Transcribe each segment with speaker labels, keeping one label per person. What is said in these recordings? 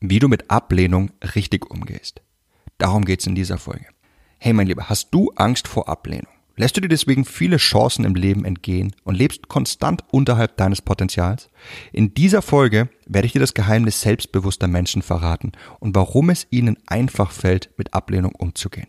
Speaker 1: wie du mit Ablehnung richtig umgehst. Darum geht's in dieser Folge. Hey mein Lieber, hast du Angst vor Ablehnung? Lässt du dir deswegen viele Chancen im Leben entgehen und lebst konstant unterhalb deines Potenzials? In dieser Folge werde ich dir das Geheimnis selbstbewusster Menschen verraten und warum es ihnen einfach fällt, mit Ablehnung umzugehen.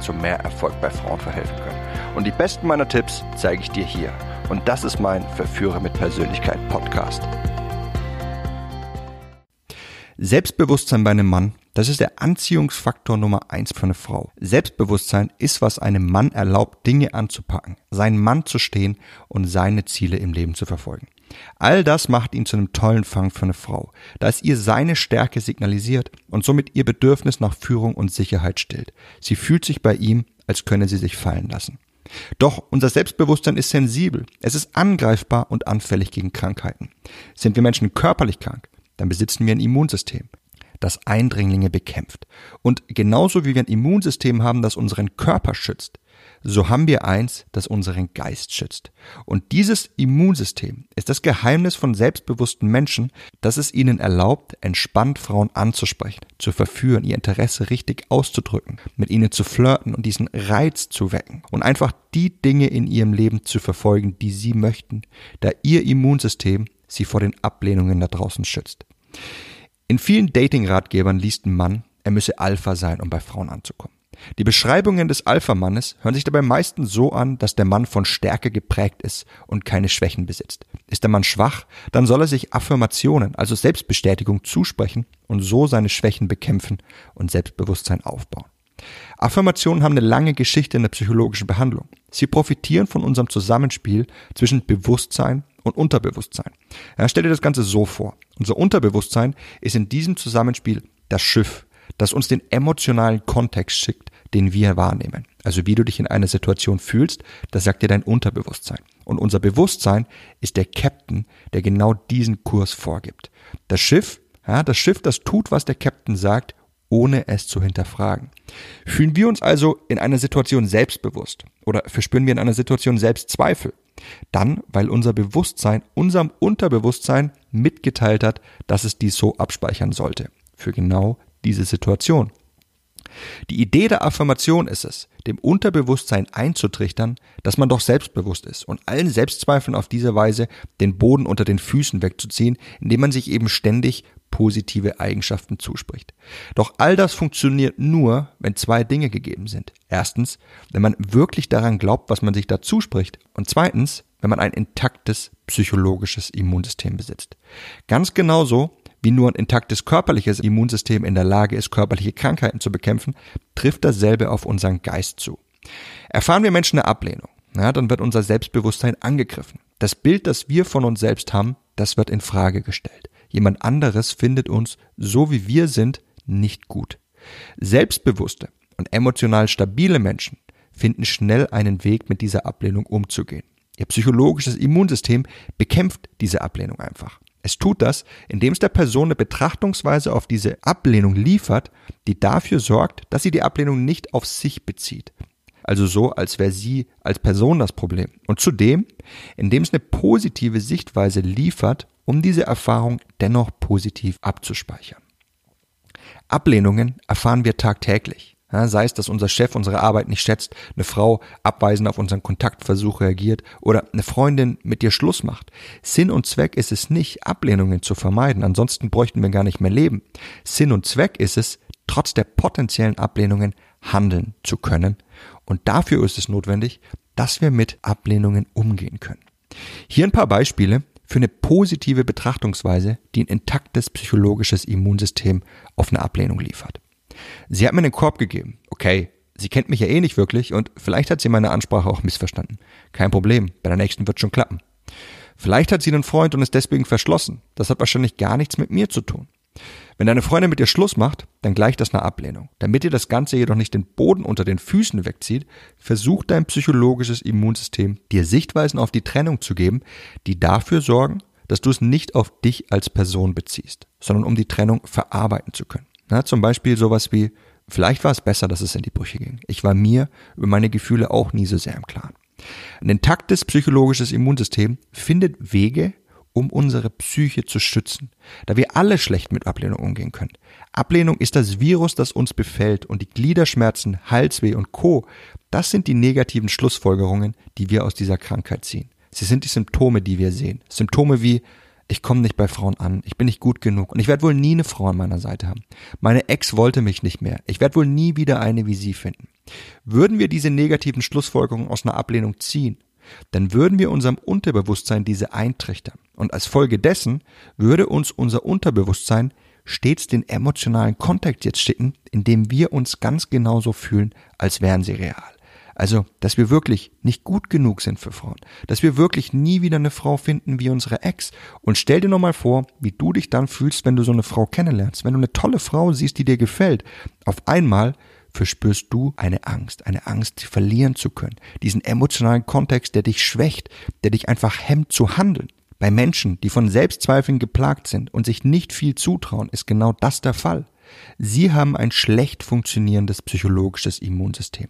Speaker 1: zu mehr Erfolg bei Frauen verhelfen können. Und die besten meiner Tipps zeige ich dir hier. Und das ist mein Verführer mit Persönlichkeit Podcast. Selbstbewusstsein bei einem Mann das ist der Anziehungsfaktor Nummer eins für eine Frau. Selbstbewusstsein ist, was einem Mann erlaubt, Dinge anzupacken, seinen Mann zu stehen und seine Ziele im Leben zu verfolgen. All das macht ihn zu einem tollen Fang für eine Frau, da es ihr seine Stärke signalisiert und somit ihr Bedürfnis nach Führung und Sicherheit stillt. Sie fühlt sich bei ihm, als könne sie sich fallen lassen. Doch unser Selbstbewusstsein ist sensibel, es ist angreifbar und anfällig gegen Krankheiten. Sind wir Menschen körperlich krank, dann besitzen wir ein Immunsystem das Eindringlinge bekämpft. Und genauso wie wir ein Immunsystem haben, das unseren Körper schützt, so haben wir eins, das unseren Geist schützt. Und dieses Immunsystem ist das Geheimnis von selbstbewussten Menschen, das es ihnen erlaubt, entspannt Frauen anzusprechen, zu verführen, ihr Interesse richtig auszudrücken, mit ihnen zu flirten und diesen Reiz zu wecken und einfach die Dinge in ihrem Leben zu verfolgen, die sie möchten, da ihr Immunsystem sie vor den Ablehnungen da draußen schützt. In vielen Dating-Ratgebern liest ein Mann, er müsse Alpha sein, um bei Frauen anzukommen. Die Beschreibungen des Alpha-Mannes hören sich dabei meistens so an, dass der Mann von Stärke geprägt ist und keine Schwächen besitzt. Ist der Mann schwach, dann soll er sich Affirmationen, also Selbstbestätigung zusprechen und so seine Schwächen bekämpfen und Selbstbewusstsein aufbauen. Affirmationen haben eine lange Geschichte in der psychologischen Behandlung. Sie profitieren von unserem Zusammenspiel zwischen Bewusstsein und Unterbewusstsein. Ja, stell dir das Ganze so vor. Unser Unterbewusstsein ist in diesem Zusammenspiel das Schiff, das uns den emotionalen Kontext schickt, den wir wahrnehmen. Also wie du dich in einer Situation fühlst, das sagt dir dein Unterbewusstsein. Und unser Bewusstsein ist der Captain, der genau diesen Kurs vorgibt. Das Schiff, ja, das Schiff, das tut, was der Captain sagt, ohne es zu hinterfragen. Fühlen wir uns also in einer Situation selbstbewusst oder verspüren wir in einer Situation Selbstzweifel, dann, weil unser Bewusstsein unserem Unterbewusstsein mitgeteilt hat, dass es dies so abspeichern sollte. Für genau diese Situation. Die Idee der Affirmation ist es, dem Unterbewusstsein einzutrichtern, dass man doch selbstbewusst ist und allen Selbstzweifeln auf diese Weise den Boden unter den Füßen wegzuziehen, indem man sich eben ständig positive Eigenschaften zuspricht. Doch all das funktioniert nur, wenn zwei Dinge gegeben sind. Erstens, wenn man wirklich daran glaubt, was man sich da zuspricht. Und zweitens, wenn man ein intaktes psychologisches Immunsystem besitzt. Ganz genauso wie nur ein intaktes körperliches Immunsystem in der Lage ist, körperliche Krankheiten zu bekämpfen, trifft dasselbe auf unseren Geist zu. Erfahren wir Menschen eine Ablehnung, ja, dann wird unser Selbstbewusstsein angegriffen. Das Bild, das wir von uns selbst haben, das wird in Frage gestellt. Jemand anderes findet uns, so wie wir sind, nicht gut. Selbstbewusste und emotional stabile Menschen finden schnell einen Weg, mit dieser Ablehnung umzugehen. Ihr psychologisches Immunsystem bekämpft diese Ablehnung einfach. Es tut das, indem es der Person eine Betrachtungsweise auf diese Ablehnung liefert, die dafür sorgt, dass sie die Ablehnung nicht auf sich bezieht. Also so, als wäre sie als Person das Problem. Und zudem, indem es eine positive Sichtweise liefert um diese Erfahrung dennoch positiv abzuspeichern. Ablehnungen erfahren wir tagtäglich. Ja, sei es, dass unser Chef unsere Arbeit nicht schätzt, eine Frau abweisend auf unseren Kontaktversuch reagiert oder eine Freundin mit dir Schluss macht. Sinn und Zweck ist es nicht, Ablehnungen zu vermeiden, ansonsten bräuchten wir gar nicht mehr leben. Sinn und Zweck ist es, trotz der potenziellen Ablehnungen handeln zu können. Und dafür ist es notwendig, dass wir mit Ablehnungen umgehen können. Hier ein paar Beispiele, für eine positive Betrachtungsweise, die ein intaktes psychologisches Immunsystem auf eine Ablehnung liefert. Sie hat mir einen Korb gegeben. Okay, sie kennt mich ja eh nicht wirklich und vielleicht hat sie meine Ansprache auch missverstanden. Kein Problem, bei der nächsten wird schon klappen. Vielleicht hat sie einen Freund und ist deswegen verschlossen. Das hat wahrscheinlich gar nichts mit mir zu tun. Wenn deine Freundin mit dir Schluss macht, dann gleicht das einer Ablehnung. Damit dir das Ganze jedoch nicht den Boden unter den Füßen wegzieht, versucht dein psychologisches Immunsystem, dir Sichtweisen auf die Trennung zu geben, die dafür sorgen, dass du es nicht auf dich als Person beziehst, sondern um die Trennung verarbeiten zu können. Na, zum Beispiel sowas wie, vielleicht war es besser, dass es in die Brüche ging. Ich war mir über meine Gefühle auch nie so sehr im Klaren. Ein intaktes psychologisches Immunsystem findet Wege, um unsere Psyche zu schützen, da wir alle schlecht mit Ablehnung umgehen können. Ablehnung ist das Virus, das uns befällt und die Gliederschmerzen, Halsweh und Co. Das sind die negativen Schlussfolgerungen, die wir aus dieser Krankheit ziehen. Sie sind die Symptome, die wir sehen. Symptome wie ich komme nicht bei Frauen an, ich bin nicht gut genug und ich werde wohl nie eine Frau an meiner Seite haben. Meine Ex wollte mich nicht mehr, ich werde wohl nie wieder eine wie sie finden. Würden wir diese negativen Schlussfolgerungen aus einer Ablehnung ziehen, dann würden wir unserem Unterbewusstsein diese eintrichtern. Und als Folge dessen würde uns unser Unterbewusstsein stets den emotionalen Kontext jetzt schicken, in dem wir uns ganz genauso fühlen, als wären sie real. Also, dass wir wirklich nicht gut genug sind für Frauen, dass wir wirklich nie wieder eine Frau finden wie unsere Ex. Und stell dir nochmal vor, wie du dich dann fühlst, wenn du so eine Frau kennenlernst, wenn du eine tolle Frau siehst, die dir gefällt. Auf einmal verspürst du eine Angst, eine Angst, verlieren zu können. Diesen emotionalen Kontext, der dich schwächt, der dich einfach hemmt zu handeln. Bei Menschen, die von Selbstzweifeln geplagt sind und sich nicht viel zutrauen, ist genau das der Fall. Sie haben ein schlecht funktionierendes psychologisches Immunsystem.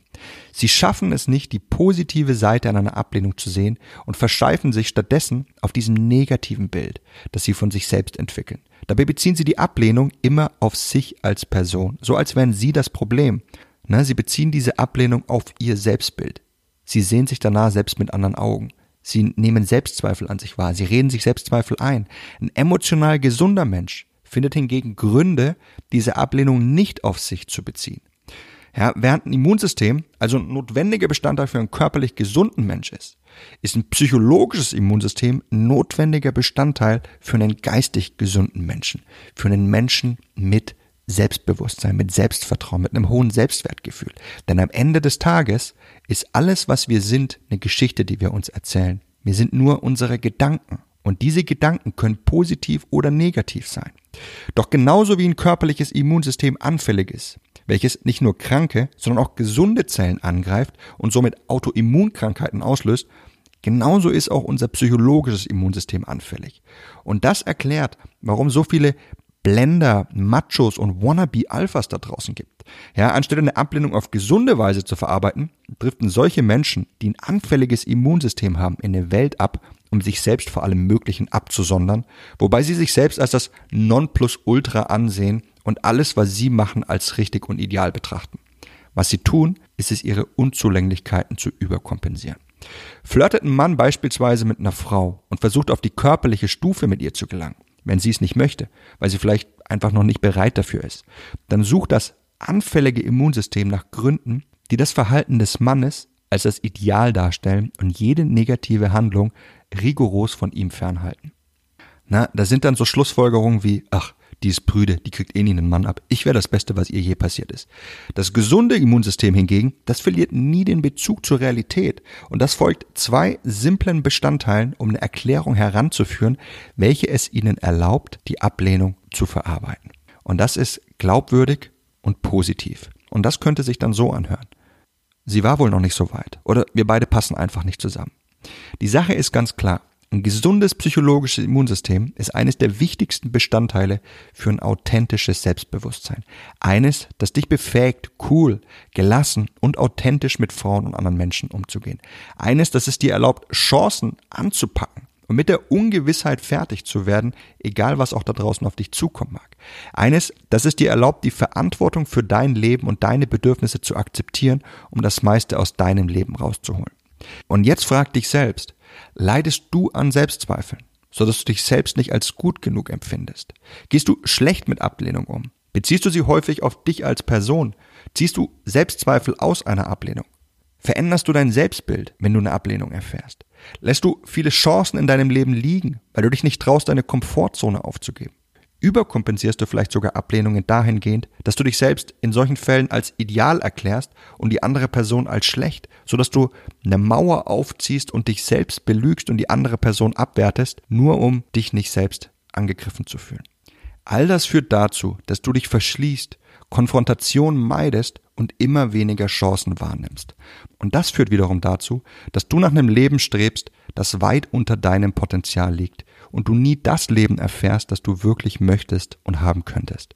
Speaker 1: Sie schaffen es nicht, die positive Seite an einer Ablehnung zu sehen und verscheifen sich stattdessen auf diesem negativen Bild, das sie von sich selbst entwickeln. Dabei beziehen sie die Ablehnung immer auf sich als Person, so als wären sie das Problem. Na, sie beziehen diese Ablehnung auf ihr Selbstbild. Sie sehen sich danach selbst mit anderen Augen. Sie nehmen Selbstzweifel an sich wahr. Sie reden sich Selbstzweifel ein. Ein emotional gesunder Mensch findet hingegen Gründe, diese Ablehnung nicht auf sich zu beziehen. Ja, während ein Immunsystem also ein notwendiger Bestandteil für einen körperlich gesunden Mensch ist, ist ein psychologisches Immunsystem ein notwendiger Bestandteil für einen geistig gesunden Menschen, für einen Menschen mit Selbstbewusstsein, mit Selbstvertrauen, mit einem hohen Selbstwertgefühl. Denn am Ende des Tages ist alles, was wir sind, eine Geschichte, die wir uns erzählen. Wir sind nur unsere Gedanken. Und diese Gedanken können positiv oder negativ sein. Doch genauso wie ein körperliches Immunsystem anfällig ist, welches nicht nur kranke, sondern auch gesunde Zellen angreift und somit Autoimmunkrankheiten auslöst, genauso ist auch unser psychologisches Immunsystem anfällig. Und das erklärt, warum so viele Blender, Machos und Wannabe-Alphas da draußen gibt. Ja, anstelle eine Ablehnung auf gesunde Weise zu verarbeiten, driften solche Menschen, die ein anfälliges Immunsystem haben, in eine Welt ab, um sich selbst vor allem Möglichen abzusondern, wobei sie sich selbst als das Nonplusultra ansehen und alles, was sie machen, als richtig und ideal betrachten. Was sie tun, ist es, ihre Unzulänglichkeiten zu überkompensieren. Flirtet ein Mann beispielsweise mit einer Frau und versucht auf die körperliche Stufe mit ihr zu gelangen, wenn sie es nicht möchte, weil sie vielleicht einfach noch nicht bereit dafür ist, dann sucht das anfällige Immunsystem nach Gründen, die das Verhalten des Mannes als das Ideal darstellen und jede negative Handlung rigoros von ihm fernhalten. Na, da sind dann so Schlussfolgerungen wie, ach, die ist prüde, die kriegt eh nie einen Mann ab. Ich wäre das Beste, was ihr je passiert ist. Das gesunde Immunsystem hingegen, das verliert nie den Bezug zur Realität. Und das folgt zwei simplen Bestandteilen, um eine Erklärung heranzuführen, welche es ihnen erlaubt, die Ablehnung zu verarbeiten. Und das ist glaubwürdig und positiv. Und das könnte sich dann so anhören. Sie war wohl noch nicht so weit. Oder wir beide passen einfach nicht zusammen. Die Sache ist ganz klar. Ein gesundes psychologisches Immunsystem ist eines der wichtigsten Bestandteile für ein authentisches Selbstbewusstsein. Eines, das dich befähigt, cool, gelassen und authentisch mit Frauen und anderen Menschen umzugehen. Eines, das es dir erlaubt, Chancen anzupacken und mit der Ungewissheit fertig zu werden, egal was auch da draußen auf dich zukommen mag. Eines, das es dir erlaubt, die Verantwortung für dein Leben und deine Bedürfnisse zu akzeptieren, um das meiste aus deinem Leben rauszuholen. Und jetzt frag dich selbst, leidest du an Selbstzweifeln, so dass du dich selbst nicht als gut genug empfindest? Gehst du schlecht mit Ablehnung um? Beziehst du sie häufig auf dich als Person? Ziehst du Selbstzweifel aus einer Ablehnung? Veränderst du dein Selbstbild, wenn du eine Ablehnung erfährst? Lässt du viele Chancen in deinem Leben liegen, weil du dich nicht traust, deine Komfortzone aufzugeben? Überkompensierst du vielleicht sogar Ablehnungen dahingehend, dass du dich selbst in solchen Fällen als ideal erklärst und die andere Person als schlecht, sodass du eine Mauer aufziehst und dich selbst belügst und die andere Person abwertest, nur um dich nicht selbst angegriffen zu fühlen. All das führt dazu, dass du dich verschließt, Konfrontation meidest und immer weniger Chancen wahrnimmst. Und das führt wiederum dazu, dass du nach einem Leben strebst, das weit unter deinem Potenzial liegt und du nie das Leben erfährst, das du wirklich möchtest und haben könntest.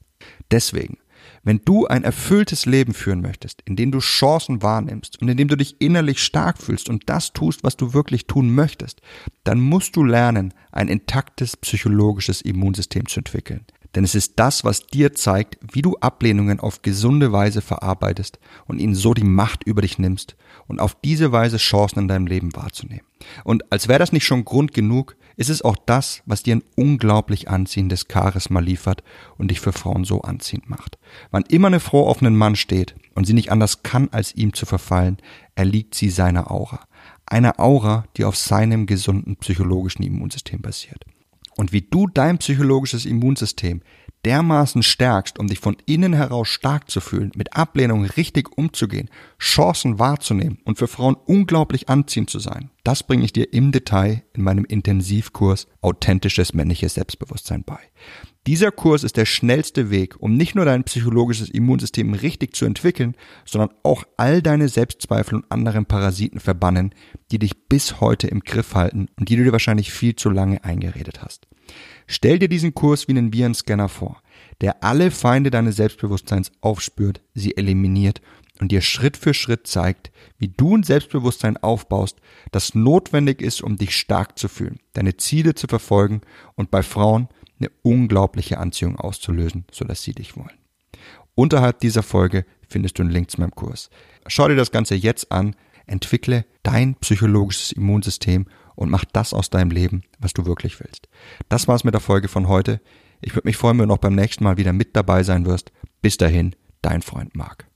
Speaker 1: Deswegen, wenn du ein erfülltes Leben führen möchtest, in dem du Chancen wahrnimmst und in dem du dich innerlich stark fühlst und das tust, was du wirklich tun möchtest, dann musst du lernen, ein intaktes psychologisches Immunsystem zu entwickeln. Denn es ist das, was dir zeigt, wie du Ablehnungen auf gesunde Weise verarbeitest und ihnen so die Macht über dich nimmst und auf diese Weise Chancen in deinem Leben wahrzunehmen. Und als wäre das nicht schon Grund genug, ist es auch das, was dir ein unglaublich anziehendes Charisma liefert und dich für Frauen so anziehend macht. Wann immer eine Frau auf einen Mann steht und sie nicht anders kann, als ihm zu verfallen, erliegt sie seiner Aura. Eine Aura, die auf seinem gesunden psychologischen Immunsystem basiert und wie du dein psychologisches Immunsystem dermaßen stärkst, um dich von innen heraus stark zu fühlen, mit Ablehnung richtig umzugehen, Chancen wahrzunehmen und für Frauen unglaublich anziehend zu sein, das bringe ich dir im Detail in meinem Intensivkurs Authentisches männliches Selbstbewusstsein bei. Dieser Kurs ist der schnellste Weg, um nicht nur dein psychologisches Immunsystem richtig zu entwickeln, sondern auch all deine Selbstzweifel und anderen Parasiten verbannen, die dich bis heute im Griff halten und die du dir wahrscheinlich viel zu lange eingeredet hast. Stell dir diesen Kurs wie einen Virenscanner vor, der alle Feinde deines Selbstbewusstseins aufspürt, sie eliminiert und dir Schritt für Schritt zeigt, wie du ein Selbstbewusstsein aufbaust, das notwendig ist, um dich stark zu fühlen, deine Ziele zu verfolgen und bei Frauen eine unglaubliche Anziehung auszulösen, sodass sie dich wollen. Unterhalb dieser Folge findest du einen Link zu meinem Kurs. Schau dir das Ganze jetzt an, entwickle dein psychologisches Immunsystem und mach das aus deinem Leben, was du wirklich willst. Das war's mit der Folge von heute. Ich würde mich freuen, wenn du auch beim nächsten Mal wieder mit dabei sein wirst. Bis dahin, dein Freund Marc.